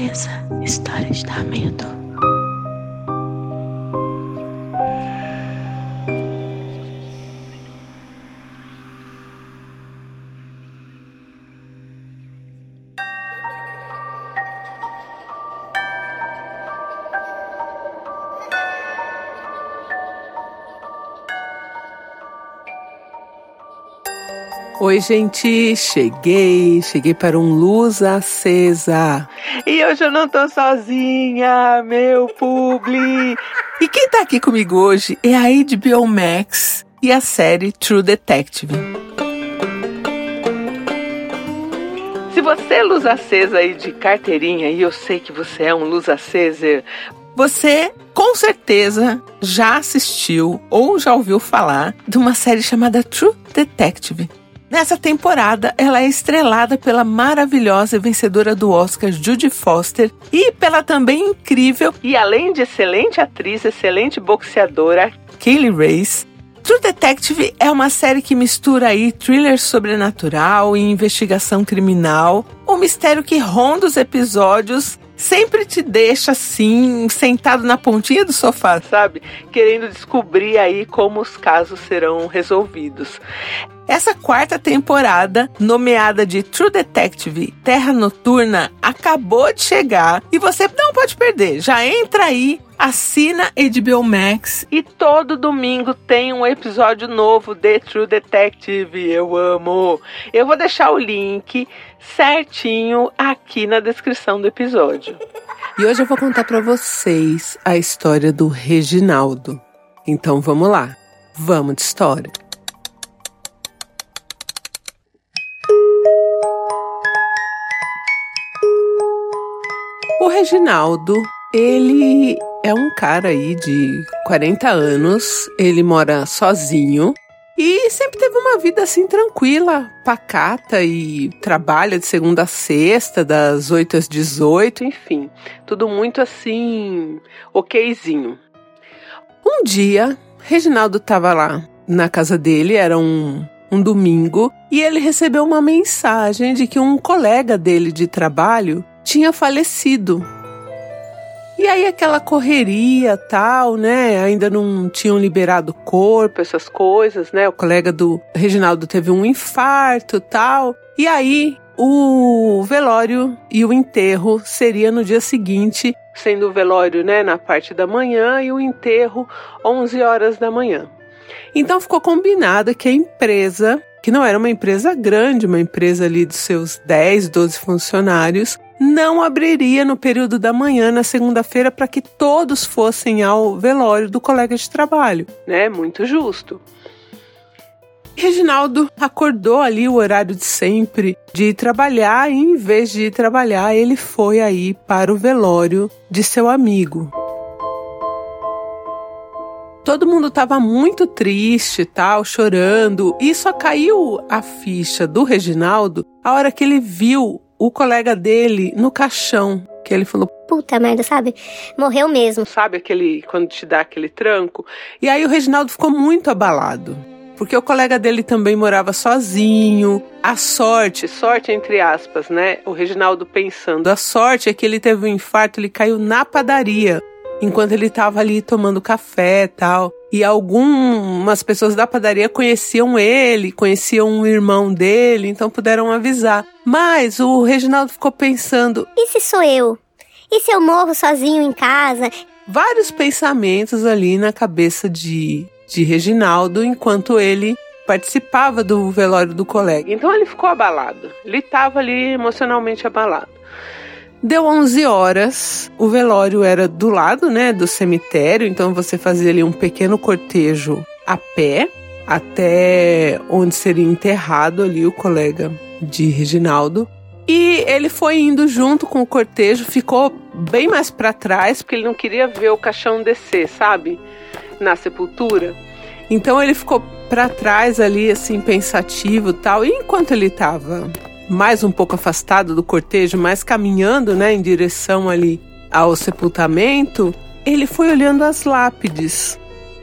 acesa. História de dar medo. Oi, gente, cheguei, cheguei para um Luz Acesa. E hoje eu não tô sozinha, meu publi. E quem tá aqui comigo hoje é a HBO Max e a série True Detective. Se você é luz acesa aí de carteirinha, e eu sei que você é um luz acesa, você com certeza já assistiu ou já ouviu falar de uma série chamada True Detective. Nessa temporada, ela é estrelada pela maravilhosa vencedora do Oscar Judy Foster e pela também incrível e além de excelente atriz, excelente boxeadora, Kaylee Race. True Detective é uma série que mistura aí thriller sobrenatural e investigação criminal, um mistério que ronda os episódios sempre te deixa assim, sentado na pontinha do sofá, sabe? Querendo descobrir aí como os casos serão resolvidos. Essa quarta temporada, nomeada de True Detective Terra Noturna, acabou de chegar e você não pode perder. Já entra aí assina HBO Max. E todo domingo tem um episódio novo de True Detective. Eu amo. Eu vou deixar o link certinho aqui na descrição do episódio. E hoje eu vou contar para vocês a história do Reginaldo. Então vamos lá. Vamos de história. O Reginaldo, ele é um cara aí de 40 anos, ele mora sozinho e sempre teve uma vida assim tranquila, pacata e trabalha de segunda a sexta, das 8 às 18, enfim, tudo muito assim, okzinho. Um dia, Reginaldo estava lá na casa dele, era um, um domingo, e ele recebeu uma mensagem de que um colega dele de trabalho tinha falecido. E aí aquela correria tal, né? Ainda não tinham liberado o corpo, essas coisas, né? O colega do Reginaldo teve um infarto tal. E aí o velório e o enterro seria no dia seguinte, sendo o velório, né, na parte da manhã e o enterro 11 horas da manhã. Então ficou combinado que a empresa, que não era uma empresa grande, uma empresa ali dos seus 10, 12 funcionários, não abriria no período da manhã na segunda-feira para que todos fossem ao velório do colega de trabalho, né? Muito justo. Reginaldo acordou ali o horário de sempre de ir trabalhar e em vez de ir trabalhar, ele foi aí para o velório de seu amigo. Todo mundo estava muito triste, tal, chorando, e só caiu a ficha do Reginaldo a hora que ele viu o colega dele no caixão, que ele falou: Puta merda, sabe? Morreu mesmo. Sabe aquele quando te dá aquele tranco? E aí o Reginaldo ficou muito abalado. Porque o colega dele também morava sozinho. A sorte, sorte entre aspas, né? O Reginaldo pensando, a sorte é que ele teve um infarto, ele caiu na padaria enquanto ele estava ali tomando café e tal. E algumas pessoas da padaria conheciam ele, conheciam o irmão dele, então puderam avisar. Mas o Reginaldo ficou pensando: e se sou eu? E se eu morro sozinho em casa? Vários pensamentos ali na cabeça de, de Reginaldo enquanto ele participava do velório do colega. Então ele ficou abalado. Ele estava ali emocionalmente abalado. Deu 11 horas, o velório era do lado, né, do cemitério, então você fazia ali um pequeno cortejo a pé até onde seria enterrado ali o colega de Reginaldo. E ele foi indo junto com o cortejo, ficou bem mais para trás, porque ele não queria ver o caixão descer, sabe? Na sepultura. Então ele ficou para trás ali, assim, pensativo tal. E enquanto ele estava mais um pouco afastado do cortejo, mas caminhando, né, em direção ali ao sepultamento, ele foi olhando as lápides.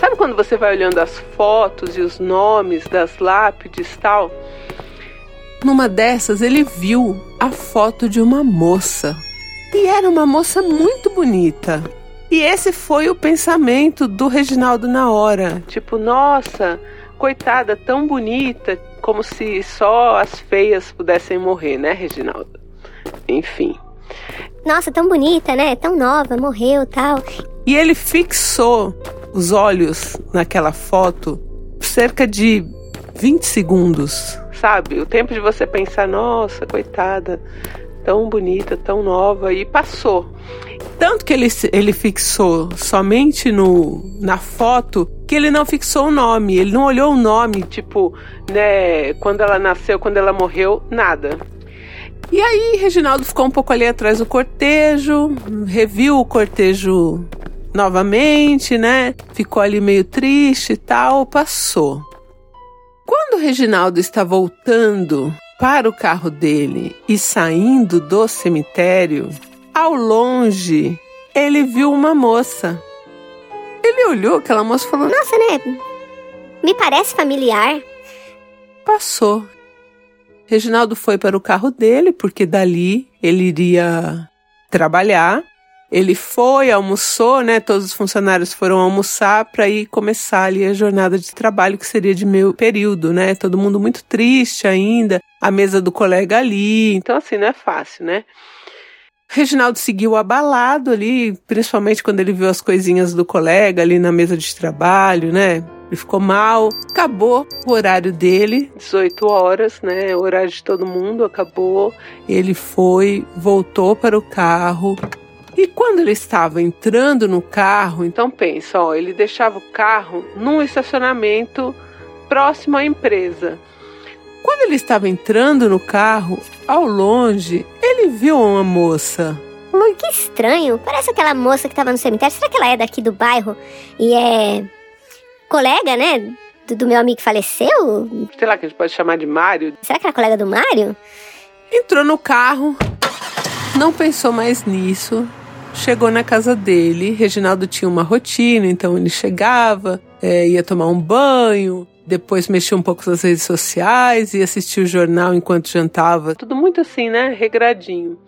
Sabe quando você vai olhando as fotos e os nomes das lápides tal? Numa dessas ele viu a foto de uma moça. E era uma moça muito bonita. E esse foi o pensamento do Reginaldo na hora. Tipo, nossa, coitada, tão bonita, como se só as feias pudessem morrer, né, Reginaldo? Enfim. Nossa, tão bonita, né? Tão nova, morreu tal. E ele fixou os olhos naquela foto cerca de 20 segundos. Sabe? O tempo de você pensar, nossa, coitada, tão bonita, tão nova, e passou. Tanto que ele, ele fixou somente no, na foto que ele não fixou o nome, ele não olhou o nome, tipo, né, quando ela nasceu, quando ela morreu, nada. E aí, Reginaldo ficou um pouco ali atrás do cortejo, reviu o cortejo novamente, né? Ficou ali meio triste e tal, passou. Quando Reginaldo está voltando para o carro dele e saindo do cemitério, ao longe ele viu uma moça. Ele olhou aquela moça e falou: Nossa, né? Me parece familiar. Passou. Reginaldo foi para o carro dele, porque dali ele iria trabalhar. Ele foi, almoçou, né? Todos os funcionários foram almoçar para ir começar ali a jornada de trabalho que seria de meio período, né? Todo mundo muito triste ainda, a mesa do colega ali. Então assim, não é fácil, né? Reginaldo seguiu abalado ali, principalmente quando ele viu as coisinhas do colega ali na mesa de trabalho, né? Ele ficou mal, acabou o horário dele. 18 horas, né? O horário de todo mundo acabou. Ele foi, voltou para o carro. E quando ele estava entrando no carro, então pensa, ó, ele deixava o carro num estacionamento próximo à empresa. Quando ele estava entrando no carro, ao longe, ele viu uma moça. Falou, que estranho, parece aquela moça que estava no cemitério. Será que ela é daqui do bairro e é colega, né? Do, do, meu amigo que faleceu? Sei lá, que a gente pode chamar de Mário. Será que era colega do Mário? Entrou no carro, não pensou mais nisso. Chegou na casa dele. Reginaldo tinha uma rotina, então ele chegava, é, ia tomar um banho, depois mexia um pouco nas redes sociais e assistia o jornal enquanto jantava. Tudo muito assim, né? Regradinho.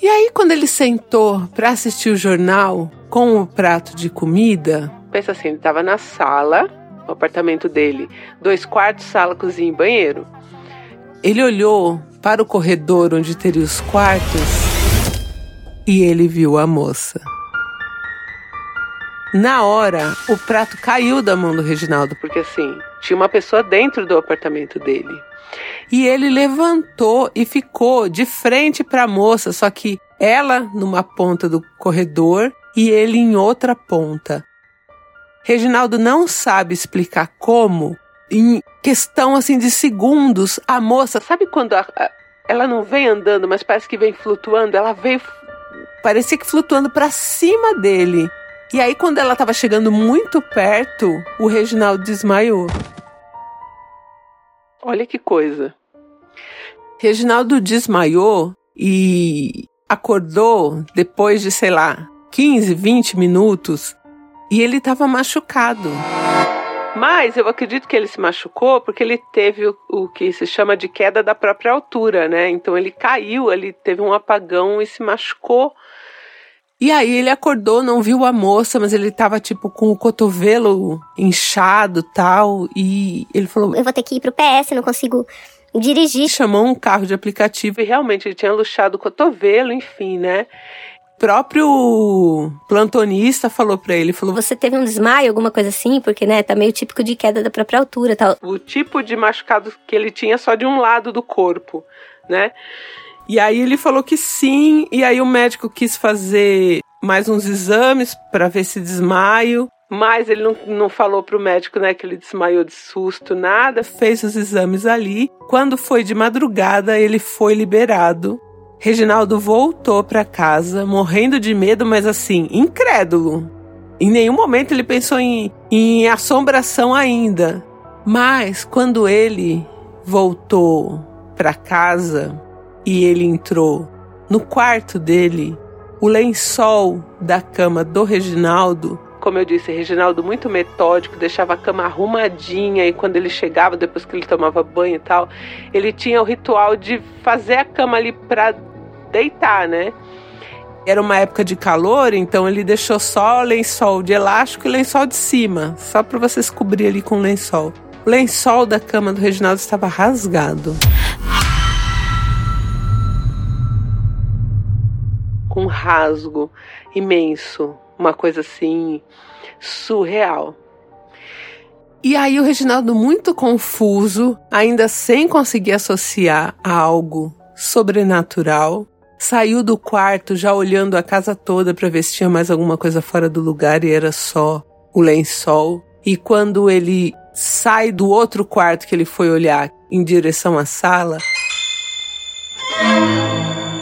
E aí, quando ele sentou para assistir o jornal com o prato de comida, pensa assim, ele estava na sala, o apartamento dele, dois quartos, sala, cozinha e banheiro. Ele olhou para o corredor onde teria os quartos e ele viu a moça. Na hora, o prato caiu da mão do Reginaldo, porque assim, tinha uma pessoa dentro do apartamento dele. E ele levantou e ficou de frente para a moça, só que ela numa ponta do corredor e ele em outra ponta. Reginaldo não sabe explicar como, em questão assim de segundos, a moça, sabe quando a, a, ela não vem andando, mas parece que vem flutuando, ela veio parecia que flutuando para cima dele. E aí quando ela estava chegando muito perto, o Reginaldo desmaiou. Olha que coisa. Reginaldo desmaiou e acordou depois de, sei lá, 15, 20 minutos e ele estava machucado. Mas eu acredito que ele se machucou porque ele teve o, o, que se chama de queda da própria altura, né? Então ele caiu, ele teve um apagão e se machucou. E aí ele acordou, não viu a moça, mas ele tava tipo com o cotovelo inchado tal. E ele falou: Eu vou ter que ir pro PS, não consigo dirigir. Chamou um carro de aplicativo e realmente ele tinha luxado o cotovelo, enfim, né? próprio plantonista falou para ele, falou: "Você teve um desmaio, alguma coisa assim, porque né, tá meio típico de queda da própria altura, tal". O tipo de machucado que ele tinha só de um lado do corpo, né? E aí ele falou que sim, e aí o médico quis fazer mais uns exames para ver se desmaio. Mas ele não, não falou pro médico, né, que ele desmaiou de susto, nada. Fez os exames ali. Quando foi de madrugada, ele foi liberado Reginaldo voltou para casa, morrendo de medo, mas assim, incrédulo. Em nenhum momento ele pensou em, em assombração ainda. Mas quando ele voltou para casa e ele entrou no quarto dele, o lençol da cama do Reginaldo como eu disse, Reginaldo muito metódico, deixava a cama arrumadinha e quando ele chegava, depois que ele tomava banho e tal, ele tinha o ritual de fazer a cama ali para deitar, né? Era uma época de calor, então ele deixou só lençol de elástico e lençol de cima, só para vocês cobrir ali com lençol. O lençol da cama do Reginaldo estava rasgado. Com um rasgo imenso, uma coisa assim surreal. E aí o Reginaldo, muito confuso, ainda sem conseguir associar a algo sobrenatural, saiu do quarto já olhando a casa toda para ver se tinha mais alguma coisa fora do lugar e era só o lençol. E quando ele sai do outro quarto que ele foi olhar em direção à sala,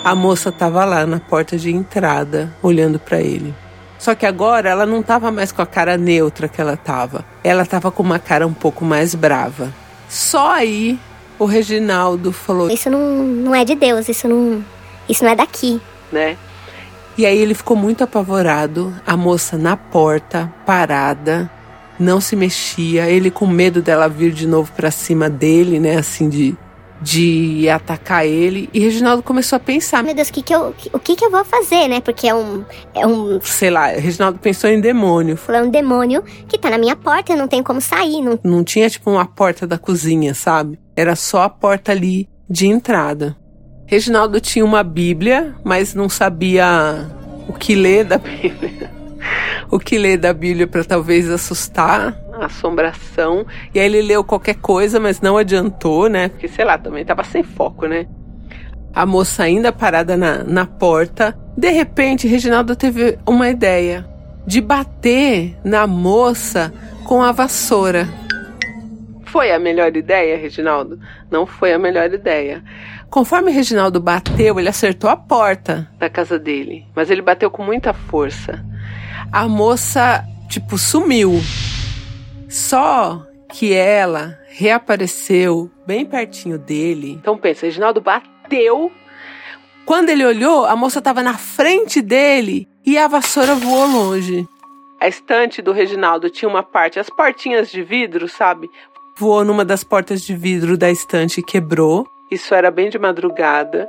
a moça estava lá na porta de entrada, olhando para ele. Só que agora ela não estava mais com a cara neutra que ela estava. Ela estava com uma cara um pouco mais brava. Só aí o Reginaldo falou: Isso não, não é de Deus, isso não, isso não é daqui. Né? E aí ele ficou muito apavorado, a moça na porta, parada, não se mexia, ele com medo dela vir de novo para cima dele, né, assim de de atacar ele. E Reginaldo começou a pensar: Meu Deus, o que que eu, o que que eu vou fazer, né? Porque é um. É um. Sei lá, Reginaldo pensou em demônio. É um demônio que tá na minha porta, eu não tenho como sair. Não, não tinha tipo uma porta da cozinha, sabe? Era só a porta ali de entrada. Reginaldo tinha uma Bíblia, mas não sabia o que ler da Bíblia. o que ler da Bíblia para talvez assustar assombração. E aí ele leu qualquer coisa, mas não adiantou, né? Porque, sei lá, também tava sem foco, né? A moça ainda parada na, na porta. De repente, Reginaldo teve uma ideia de bater na moça com a vassoura. Foi a melhor ideia, Reginaldo? Não foi a melhor ideia. Conforme Reginaldo bateu, ele acertou a porta da casa dele, mas ele bateu com muita força. A moça, tipo, sumiu. Só que ela reapareceu bem pertinho dele. Então pensa, Reginaldo bateu. Quando ele olhou, a moça estava na frente dele e a vassoura voou longe. A estante do Reginaldo tinha uma parte, as portinhas de vidro, sabe? Voou numa das portas de vidro da estante e quebrou. Isso era bem de madrugada.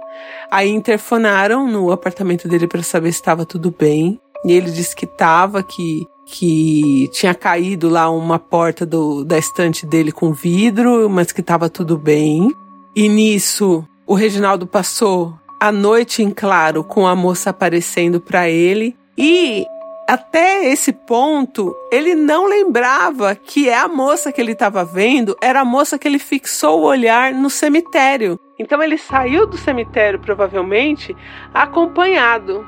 Aí interfonaram no apartamento dele para saber se estava tudo bem. E ele disse que estava, que que tinha caído lá uma porta do, da estante dele com vidro, mas que estava tudo bem. E nisso, o Reginaldo passou a noite em claro com a moça aparecendo para ele. E até esse ponto, ele não lembrava que é a moça que ele estava vendo era a moça que ele fixou o olhar no cemitério. Então ele saiu do cemitério provavelmente acompanhado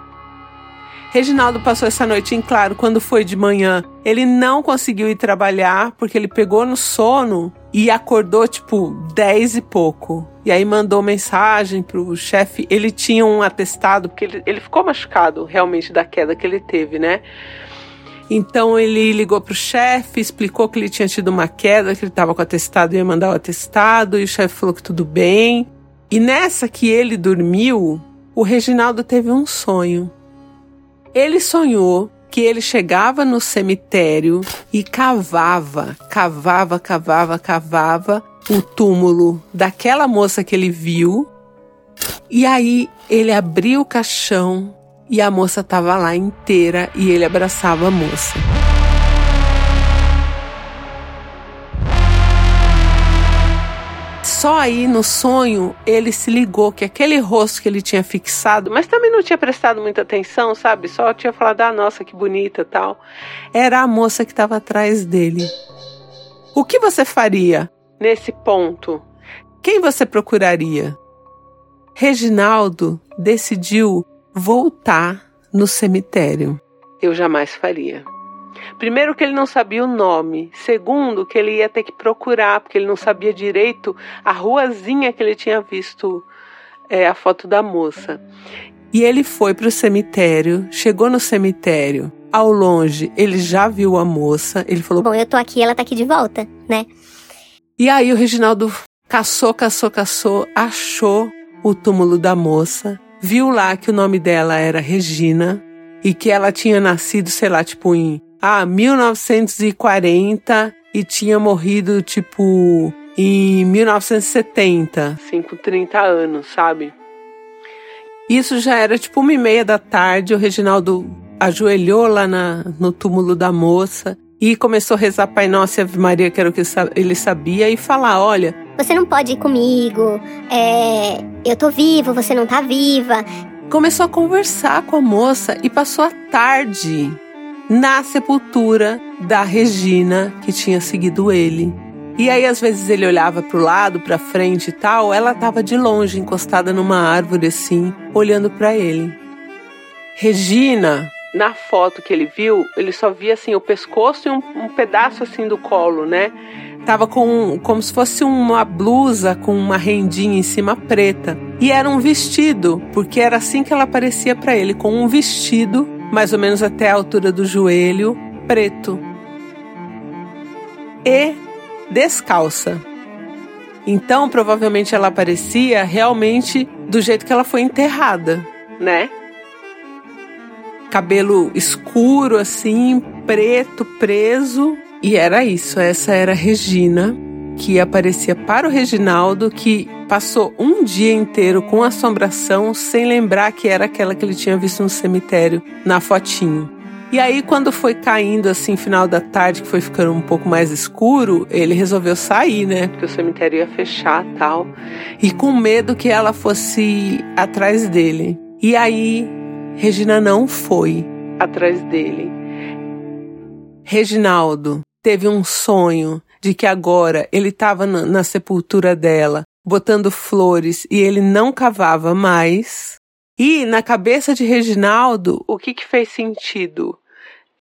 Reginaldo passou essa noite em claro quando foi de manhã. Ele não conseguiu ir trabalhar porque ele pegou no sono e acordou tipo 10 e pouco. E aí mandou mensagem pro chefe. Ele tinha um atestado, porque ele, ele ficou machucado realmente da queda que ele teve, né? Então ele ligou pro chefe, explicou que ele tinha tido uma queda, que ele estava com atestado e ia mandar o atestado, e o chefe falou que tudo bem. E nessa que ele dormiu, o Reginaldo teve um sonho. Ele sonhou que ele chegava no cemitério e cavava, cavava, cavava, cavava o túmulo daquela moça que ele viu. E aí ele abriu o caixão e a moça estava lá inteira e ele abraçava a moça. Só aí no sonho ele se ligou que aquele rosto que ele tinha fixado, mas também não tinha prestado muita atenção, sabe? Só tinha falado, ah, nossa, que bonita tal. Era a moça que estava atrás dele. O que você faria nesse ponto? Quem você procuraria? Reginaldo decidiu voltar no cemitério. Eu jamais faria. Primeiro, que ele não sabia o nome. Segundo, que ele ia ter que procurar, porque ele não sabia direito a ruazinha que ele tinha visto é, a foto da moça. E ele foi para o cemitério, chegou no cemitério. Ao longe, ele já viu a moça. Ele falou: Bom, eu tô aqui, ela tá aqui de volta, né? E aí o Reginaldo caçou, caçou, caçou, achou o túmulo da moça, viu lá que o nome dela era Regina e que ela tinha nascido, sei lá, tipo em ah, 1940 e tinha morrido tipo em 1970. Sim, com 30 anos, sabe? Isso já era tipo uma e meia da tarde. O Reginaldo ajoelhou lá na, no túmulo da moça e começou a rezar Pai Nosso e Ave Maria, que era o que ele sabia, e falar: Olha, você não pode ir comigo, é, eu tô vivo, você não tá viva. Começou a conversar com a moça e passou a tarde na sepultura da Regina que tinha seguido ele. E aí às vezes ele olhava para o lado, para frente e tal, ela estava de longe, encostada numa árvore assim, olhando para ele. Regina, na foto que ele viu, ele só via assim o pescoço e um, um pedaço assim do colo, né? Tava com como se fosse uma blusa com uma rendinha em cima preta. E era um vestido, porque era assim que ela aparecia para ele, com um vestido mais ou menos até a altura do joelho, preto. E descalça. Então, provavelmente ela aparecia realmente do jeito que ela foi enterrada, né? Cabelo escuro assim, preto, preso, e era isso, essa era Regina, que aparecia para o Reginaldo, que passou um dia inteiro com assombração sem lembrar que era aquela que ele tinha visto no cemitério, na fotinho. E aí, quando foi caindo assim, final da tarde, que foi ficando um pouco mais escuro, ele resolveu sair, né? Porque o cemitério ia fechar tal. E com medo que ela fosse atrás dele. E aí, Regina não foi atrás dele. Reginaldo teve um sonho de que agora ele estava na, na sepultura dela, botando flores e ele não cavava mais. E na cabeça de Reginaldo, o que, que fez sentido?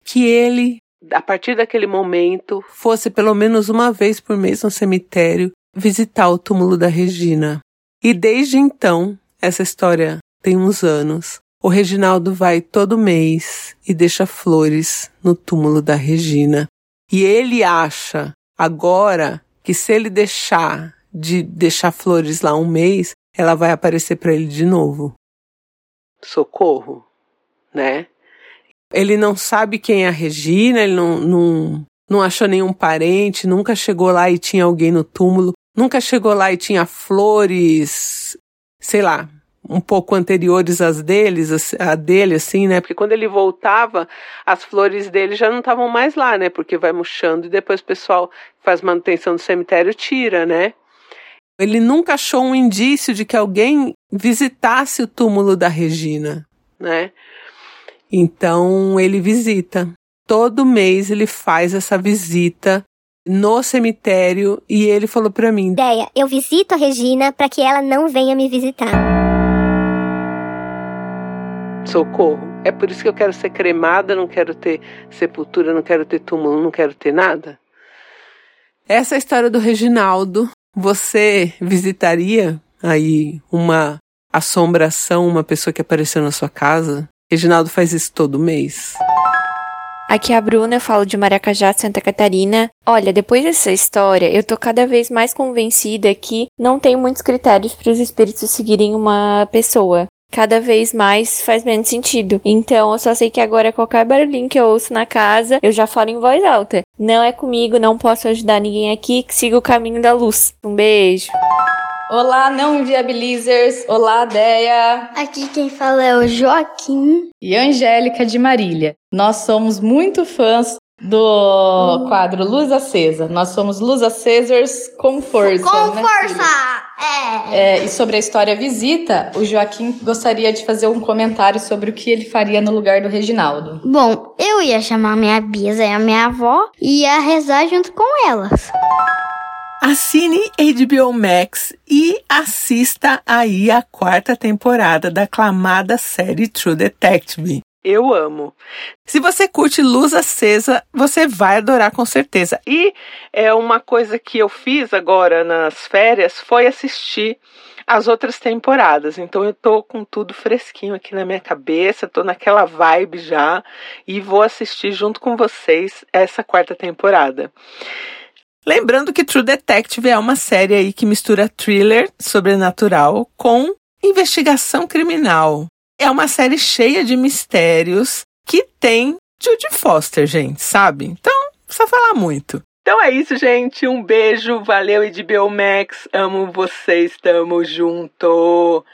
Que ele, a partir daquele momento, fosse pelo menos uma vez por mês no cemitério visitar o túmulo da Regina. E desde então, essa história tem uns anos, o Reginaldo vai todo mês e deixa flores no túmulo da Regina. E ele acha agora que se ele deixar de deixar flores lá um mês, ela vai aparecer para ele de novo socorro, né? Ele não sabe quem é a Regina, ele não, não, não achou nenhum parente, nunca chegou lá e tinha alguém no túmulo, nunca chegou lá e tinha flores, sei lá, um pouco anteriores às deles, a dele, assim, né? Porque quando ele voltava, as flores dele já não estavam mais lá, né? Porque vai murchando e depois o pessoal faz manutenção do cemitério tira, né? Ele nunca achou um indício de que alguém visitasse o túmulo da Regina, né? Então ele visita. Todo mês ele faz essa visita no cemitério e ele falou para mim: "Ideia, eu visito a Regina para que ela não venha me visitar." Socorro. É por isso que eu quero ser cremada, não quero ter sepultura, não quero ter túmulo, não quero ter nada. Essa é a história do Reginaldo. Você visitaria aí uma assombração, uma pessoa que apareceu na sua casa? Reginaldo faz isso todo mês. Aqui é a Bruna, eu falo de Maracajá, Santa Catarina. Olha, depois dessa história, eu tô cada vez mais convencida que não tem muitos critérios para os espíritos seguirem uma pessoa cada vez mais faz menos sentido. Então eu só sei que agora qualquer barulhinho que eu ouço na casa, eu já falo em voz alta. Não é comigo, não posso ajudar ninguém aqui, que siga o caminho da luz. Um beijo. Olá, não inviabilizers. Olá, Deia. Aqui quem fala é o Joaquim. E Angélica de Marília. Nós somos muito fãs do quadro Luz Acesa. Nós somos Luz Acesas com força. Com né, força! É. é. E sobre a história visita, o Joaquim gostaria de fazer um comentário sobre o que ele faria no lugar do Reginaldo. Bom, eu ia chamar minha Bisa e a minha avó e ia rezar junto com elas. Assine HBO Max e assista aí a quarta temporada da aclamada série True Detective. Eu amo. Se você curte Luz Acesa, você vai adorar com certeza. E é uma coisa que eu fiz agora nas férias foi assistir as outras temporadas. Então eu tô com tudo fresquinho aqui na minha cabeça, tô naquela vibe já e vou assistir junto com vocês essa quarta temporada. Lembrando que True Detective é uma série aí que mistura thriller sobrenatural com investigação criminal. É uma série cheia de mistérios que tem Judy Foster, gente, sabe? Então, só falar muito. Então é isso, gente. Um beijo, valeu HBO Max. Amo vocês, tamo junto.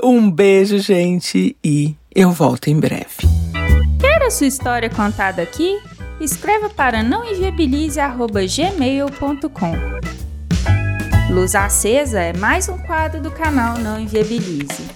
Um beijo, gente, e eu volto em breve. Quer a sua história contada aqui? Escreva para nãoenviabilize@gmail.com. Luz acesa é mais um quadro do canal Não Enviabilize.